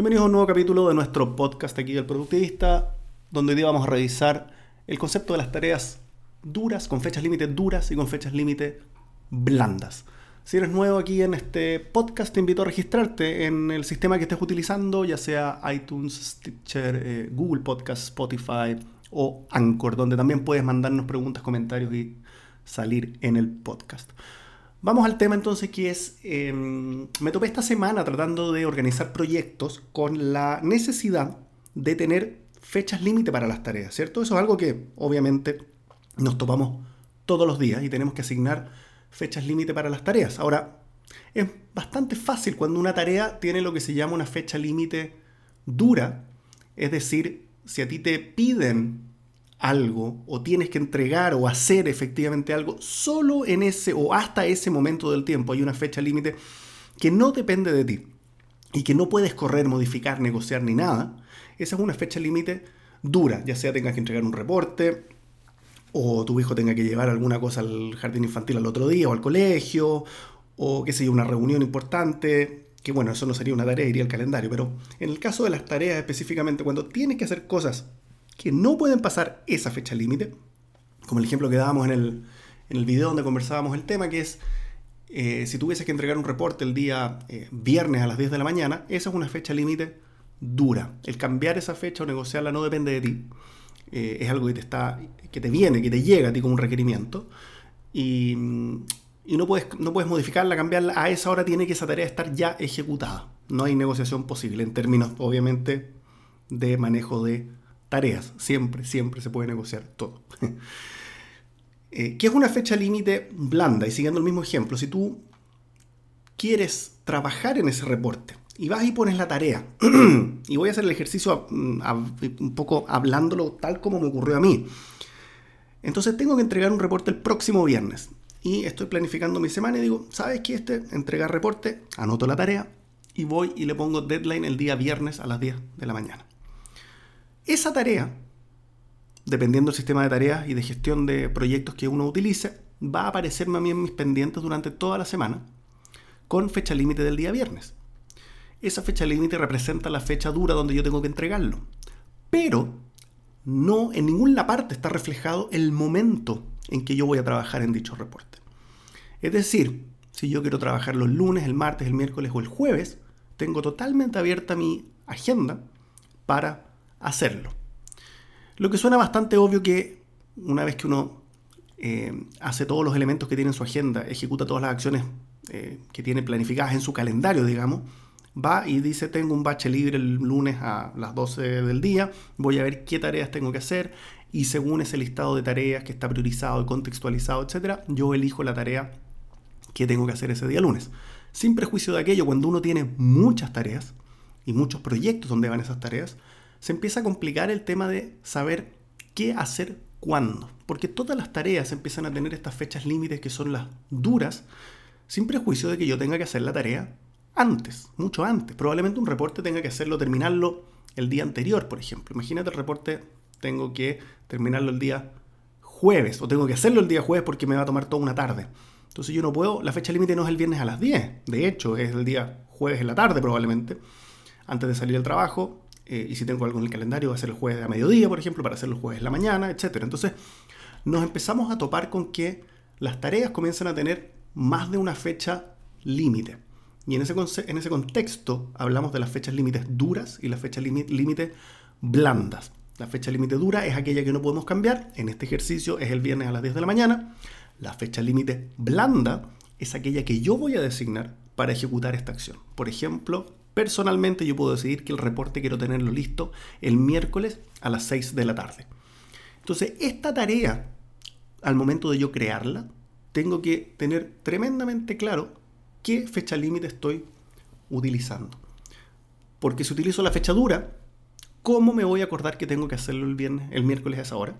Bienvenidos a un nuevo capítulo de nuestro podcast aquí del Productivista, donde hoy día vamos a revisar el concepto de las tareas duras, con fechas límite duras y con fechas límite blandas. Si eres nuevo aquí en este podcast, te invito a registrarte en el sistema que estés utilizando, ya sea iTunes, Stitcher, eh, Google Podcast, Spotify o Anchor, donde también puedes mandarnos preguntas, comentarios y salir en el podcast. Vamos al tema entonces que es, em, me topé esta semana tratando de organizar proyectos con la necesidad de tener fechas límite para las tareas, ¿cierto? Eso es algo que obviamente nos topamos todos los días y tenemos que asignar fechas límite para las tareas. Ahora, es bastante fácil cuando una tarea tiene lo que se llama una fecha límite dura, es decir, si a ti te piden algo o tienes que entregar o hacer efectivamente algo solo en ese o hasta ese momento del tiempo. Hay una fecha límite que no depende de ti y que no puedes correr, modificar, negociar ni nada. Esa es una fecha límite dura, ya sea tengas que entregar un reporte o tu hijo tenga que llevar alguna cosa al jardín infantil al otro día o al colegio o qué sé yo, una reunión importante, que bueno, eso no sería una tarea, iría al calendario, pero en el caso de las tareas específicamente, cuando tienes que hacer cosas que no pueden pasar esa fecha límite, como el ejemplo que dábamos en el, en el video donde conversábamos el tema, que es eh, si tuvieses que entregar un reporte el día eh, viernes a las 10 de la mañana, esa es una fecha límite dura. El cambiar esa fecha o negociarla no depende de ti. Eh, es algo que te, está, que te viene, que te llega a ti como un requerimiento. Y, y no, puedes, no puedes modificarla, cambiarla. A esa hora tiene que esa tarea estar ya ejecutada. No hay negociación posible en términos, obviamente, de manejo de tareas. Siempre, siempre se puede negociar todo. eh, ¿Qué es una fecha límite blanda? Y siguiendo el mismo ejemplo, si tú quieres trabajar en ese reporte y vas y pones la tarea, y voy a hacer el ejercicio mm, un poco hablándolo tal como me ocurrió a mí. Entonces tengo que entregar un reporte el próximo viernes. Y estoy planificando mi semana y digo, ¿sabes qué? Este, entregar reporte, anoto la tarea y voy y le pongo deadline el día viernes a las 10 de la mañana. Esa tarea, dependiendo del sistema de tareas y de gestión de proyectos que uno utilice, va a aparecerme a mí en mis pendientes durante toda la semana con fecha límite del día viernes. Esa fecha límite representa la fecha dura donde yo tengo que entregarlo. Pero no en ninguna parte está reflejado el momento en que yo voy a trabajar en dicho reporte. Es decir, si yo quiero trabajar los lunes, el martes, el miércoles o el jueves, tengo totalmente abierta mi agenda para hacerlo. Lo que suena bastante obvio que una vez que uno eh, hace todos los elementos que tiene en su agenda, ejecuta todas las acciones eh, que tiene planificadas en su calendario, digamos, va y dice tengo un bache libre el lunes a las 12 del día, voy a ver qué tareas tengo que hacer y según ese listado de tareas que está priorizado contextualizado, etc., yo elijo la tarea que tengo que hacer ese día lunes. Sin prejuicio de aquello, cuando uno tiene muchas tareas y muchos proyectos donde van esas tareas, se empieza a complicar el tema de saber qué hacer cuándo. Porque todas las tareas empiezan a tener estas fechas límites que son las duras, sin prejuicio de que yo tenga que hacer la tarea antes, mucho antes. Probablemente un reporte tenga que hacerlo, terminarlo el día anterior, por ejemplo. Imagínate el reporte, tengo que terminarlo el día jueves, o tengo que hacerlo el día jueves porque me va a tomar toda una tarde. Entonces yo no puedo, la fecha límite no es el viernes a las 10, de hecho es el día jueves en la tarde probablemente, antes de salir al trabajo, eh, y si tengo algo en el calendario, va a ser el jueves a mediodía, por ejemplo, para hacer los jueves en la mañana, etc. Entonces, nos empezamos a topar con que las tareas comienzan a tener más de una fecha límite. Y en ese, en ese contexto hablamos de las fechas límites duras y las fechas límite blandas. La fecha límite dura es aquella que no podemos cambiar. En este ejercicio es el viernes a las 10 de la mañana. La fecha límite blanda es aquella que yo voy a designar para ejecutar esta acción. Por ejemplo, Personalmente yo puedo decidir que el reporte quiero tenerlo listo el miércoles a las 6 de la tarde. Entonces, esta tarea, al momento de yo crearla, tengo que tener tremendamente claro qué fecha límite estoy utilizando. Porque si utilizo la fecha dura, ¿cómo me voy a acordar que tengo que hacerlo el viernes, el miércoles a esa hora?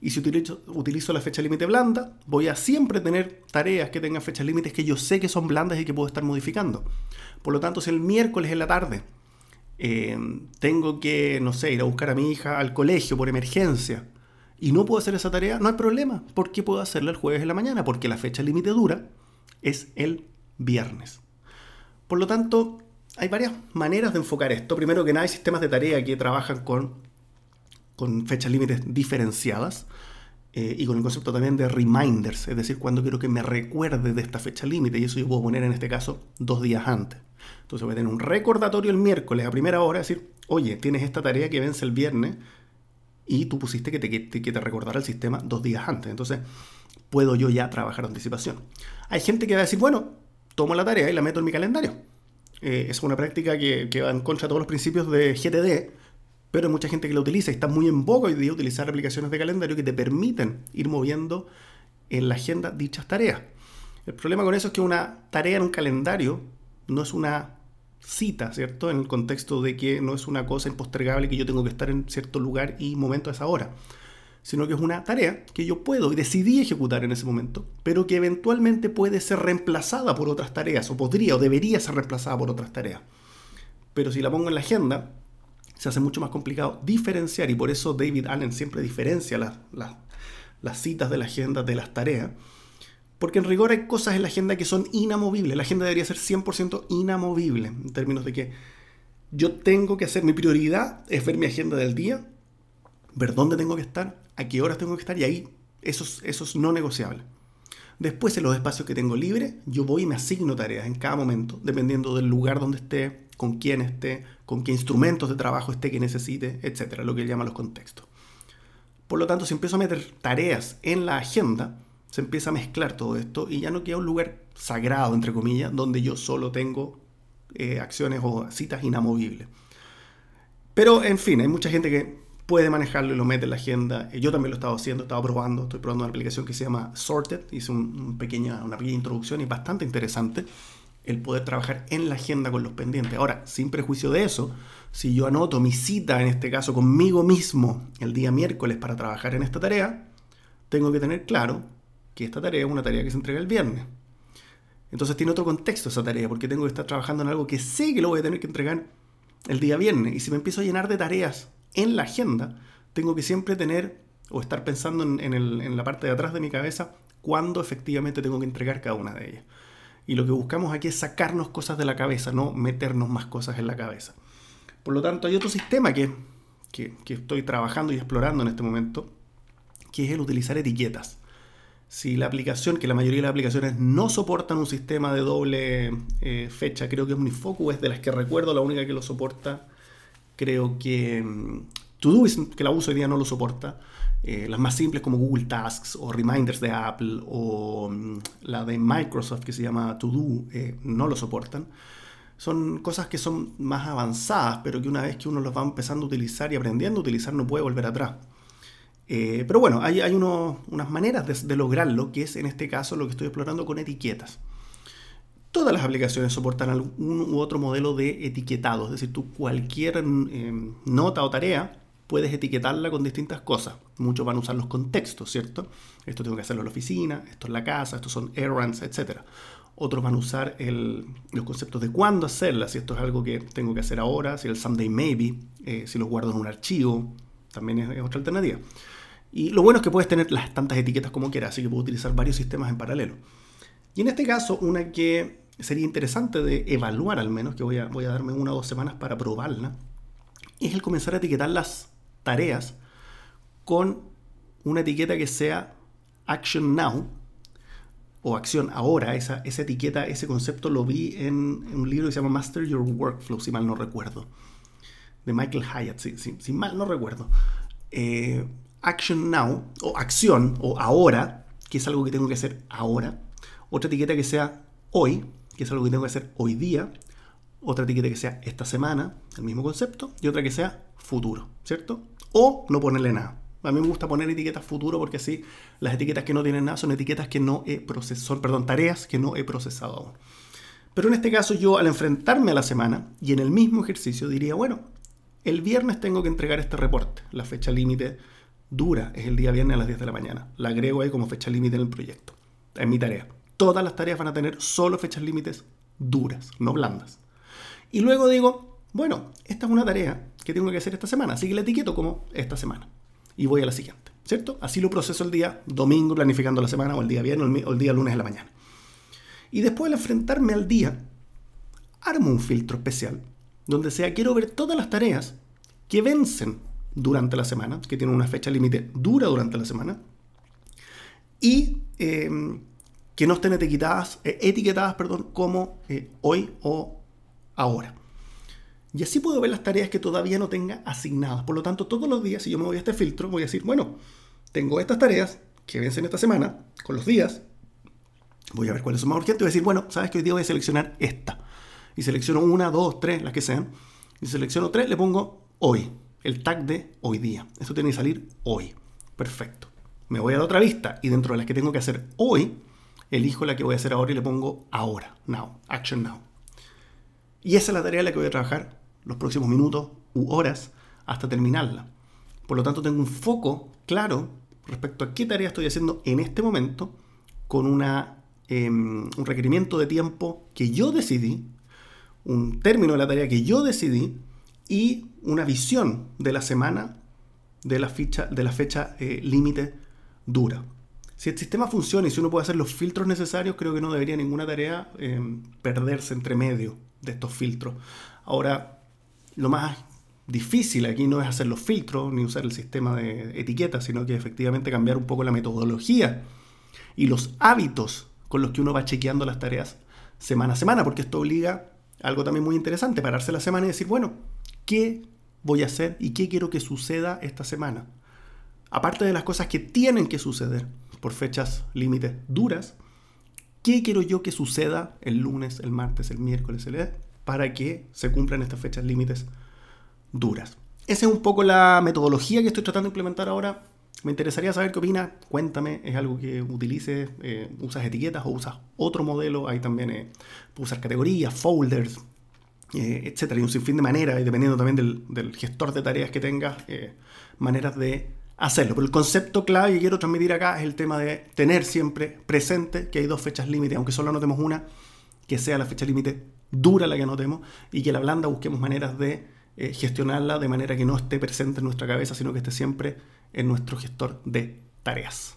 Y si utilizo, utilizo la fecha límite blanda, voy a siempre tener tareas que tengan fechas límites que yo sé que son blandas y que puedo estar modificando. Por lo tanto, si el miércoles en la tarde eh, tengo que, no sé, ir a buscar a mi hija al colegio por emergencia y no puedo hacer esa tarea, no hay problema, porque puedo hacerla el jueves en la mañana, porque la fecha límite dura es el viernes. Por lo tanto, hay varias maneras de enfocar esto. Primero que nada, hay sistemas de tarea que trabajan con, con fechas límites diferenciadas eh, y con el concepto también de reminders, es decir, cuando quiero que me recuerde de esta fecha límite, y eso yo puedo poner en este caso dos días antes. Entonces voy a tener un recordatorio el miércoles a primera hora, decir, oye, tienes esta tarea que vence el viernes y tú pusiste que te, que te recordara el sistema dos días antes. Entonces puedo yo ya trabajar anticipación. Hay gente que va a decir, bueno, tomo la tarea y la meto en mi calendario eh, es una práctica que, va en contra de todos los principios de GTD, pero hay mucha gente que la utiliza y está muy en boca hoy día utilizar aplicaciones de calendario que te permiten ir moviendo en la agenda dichas tareas. El problema con eso es que una tarea en un calendario no es una cita, ¿cierto? En el contexto de que no es una cosa impostergable que yo tengo que estar en cierto lugar y momento a esa hora sino que es una tarea que yo puedo y decidí ejecutar en ese momento, pero que eventualmente puede ser reemplazada por otras tareas, o podría o debería ser reemplazada por otras tareas. Pero si la pongo en la agenda, se hace mucho más complicado diferenciar, y por eso David Allen siempre diferencia las, las citas de la agenda de las tareas, porque en rigor hay cosas en la agenda que son inamovibles. La agenda debería ser 100% inamovible, en términos de que yo tengo que hacer, mi prioridad es ver mi agenda del día, ver dónde tengo que estar, a qué horas tengo que estar y ahí eso, es no negociable. Después en los espacios que tengo libre, yo voy y me asigno tareas en cada momento, dependiendo del lugar donde esté, con quién esté, con qué instrumentos de trabajo esté que necesite, etcétera, lo que él llama los contextos. Por lo tanto, si empiezo a meter tareas en la agenda, se empieza a mezclar todo esto y ya no queda un lugar sagrado, entre comillas, donde yo solo tengo eh, acciones o citas inamovibles. Pero, en fin, hay mucha gente que puede manejarlo y lo mete en la agenda. Yo también lo he estado haciendo, he estado probando, estoy probando una aplicación que se llama Sorted, hice un, pequeña, una pequeña introducción y bastante interesante el poder trabajar en la agenda con los pendientes. Ahora, sin prejuicio de eso, si yo anoto mi cita, en este caso conmigo mismo, el día miércoles para trabajar en esta tarea, tengo que tener claro que esta tarea es una tarea que se entrega el viernes. Entonces tiene otro contexto esa tarea, porque tengo que estar trabajando en algo que sé que lo voy a tener que entregar el día viernes. Y si me empiezo a llenar de tareas en la agenda, tengo que siempre tener o estar pensando en, la parte de atrás de mi cabeza cuándo efectivamente tengo que entregar cada una de ellas. Y lo que buscamos aquí es sacarnos cosas de la cabeza, no meternos más cosas en la cabeza. Por lo tanto, hay otro sistema que, que, estoy trabajando y explorando en este momento, que es el utilizar etiquetas. Si la aplicación, que la mayoría de las aplicaciones no soportan un sistema de doble eh, fecha, creo que Omnifocus es de las que recuerdo, la única que lo soporta Creo que mm, Todoist, que la uso hoy día, no lo soporta. Eh, las más simples como Google Tasks o Reminders de Apple o mm, la de Microsoft que se llama To eh, no lo soportan. Son cosas que son más avanzadas, pero que una vez que uno las va empezando a utilizar y aprendiendo a utilizar no puede volver atrás. Eh, pero bueno, hay, hay unas maneras de, lograrlo, que es en este caso lo que estoy explorando con etiquetas todas las aplicaciones soportan algún u otro modelo de etiquetado, es decir, tú cualquier em, nota o tarea puedes etiquetarla con distintas cosas. Muchos van a usar los contextos, ¿cierto? Esto tengo que hacerlo en la oficina, esto en la casa, estos son errands, etc. Otros van a usar los conceptos de cuándo hacerla, si esto es algo que tengo que hacer ahora, si el someday maybe, eh, si lo guardo en un archivo, también es otra alternativa. Y lo bueno es que puedes tener las tantas etiquetas como quieras, así que puedo utilizar varios sistemas en paralelo. Y en este caso, una que sería interesante de evaluar al menos, que voy a, voy a darme una o dos semanas para probarla, es el comenzar a etiquetar las tareas con una etiqueta que sea Action Now o Acción Ahora. Esa, esa etiqueta, ese concepto lo vi en, un libro que se llama Master Your Workflow, si mal no recuerdo, de Michael Hyatt, si, mal no recuerdo. Eh, action Now o Acción o Ahora, que es algo que tengo que hacer ahora. Otra etiqueta que sea Hoy, que es algo que tengo que hacer hoy día, otra etiqueta que sea esta semana, el mismo concepto, y otra que sea futuro, ¿cierto? O no ponerle nada. A mí me gusta poner etiquetas futuro porque así las etiquetas que no tienen nada son etiquetas que no he procesado, perdón, tareas que no he procesado aún. Pero en este caso yo al enfrentarme a la semana y en el mismo ejercicio diría, bueno, el viernes tengo que entregar este reporte. La fecha límite dura es el día viernes a las 10 de la mañana. La agrego ahí como fecha límite en el proyecto. Es mi tarea todas las tareas van a tener solo fechas límites duras, no blandas. Y luego digo, bueno, esta es una tarea que tengo que hacer esta semana, así que la etiqueto como esta semana. Y voy a la siguiente, ¿cierto? Así lo proceso el día domingo planificando la semana, o el día viernes, o el día lunes de la mañana. Y después al enfrentarme al día, armo un filtro especial donde sea quiero ver todas las tareas que vencen durante la semana, que tienen una fecha límite dura durante la semana, y em, que no estén etiquetadas, eh, etiquetadas perdón, como eh, hoy o ahora. Y así puedo ver las tareas que todavía no tenga asignadas. Por lo tanto, todos los días, si yo me voy a este filtro, voy a decir, bueno, tengo estas tareas que vencen esta semana, con los días. Voy a ver cuáles son más urgentes. Voy a decir, bueno, sabes que hoy día voy a seleccionar esta. Y selecciono una, dos, tres, las que sean. Y selecciono tres, le pongo hoy. El tag de hoy día. Esto tiene que salir hoy. Perfecto. Me voy a la otra vista y dentro de las que tengo que hacer hoy, elijo la que voy a hacer ahora y le pongo ahora. Now. Action now. Y esa es la tarea en la que voy a trabajar los próximos minutos u horas hasta terminarla. Por lo tanto, tengo un foco claro respecto a qué tarea estoy haciendo en este momento con una, em, un requerimiento de tiempo que yo decidí, un término de la tarea que yo decidí y una visión de la semana de la, ficha, de la fecha eh, límite dura. Si el sistema funciona y si uno puede hacer los filtros necesarios, creo que no debería ninguna tarea em, perderse entre medio de estos filtros. Ahora, lo más difícil aquí no es hacer los filtros ni usar el sistema de etiquetas, sino que efectivamente cambiar un poco la metodología y los hábitos con los que uno va chequeando las tareas semana a semana, porque esto obliga a algo también muy interesante, pararse la semana y decir, bueno, ¿qué voy a hacer y qué quiero que suceda esta semana? Aparte de las cosas que tienen que suceder por fechas límites duras, ¿qué quiero yo que suceda el lunes, el martes, el miércoles, el para que se cumplan estas fechas límites duras. Esa es un poco la metodología que estoy tratando de implementar ahora. Me interesaría saber qué opinas. Cuéntame, ¿es algo que utilices? Eh, ¿Usas etiquetas o usas otro modelo? Hay también, eh, usar categorías, folders, eh, etcétera. Y un sinfín de maneras, dependiendo también del, del, gestor de tareas que tengas, eh, maneras de hacerlo. Pero el concepto clave que quiero transmitir acá es el tema de tener siempre presente que hay dos fechas límite, aunque solo anotemos una, que sea la fecha límite dura la que anotemos, y que la blanda busquemos maneras de eh, gestionarla de manera que no esté presente en nuestra cabeza, sino que esté siempre en nuestro gestor de tareas.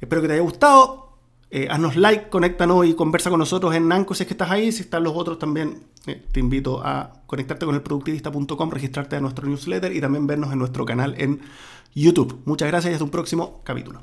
Espero que te haya gustado. Eh, haznos like, conéctanos y conversa con nosotros en Nanco si es que estás ahí. Si están los otros también, eh, te invito a conectarte con el productivista.com, registrarte a nuestro newsletter y también vernos en nuestro canal en YouTube. Muchas gracias y hasta un próximo capítulo.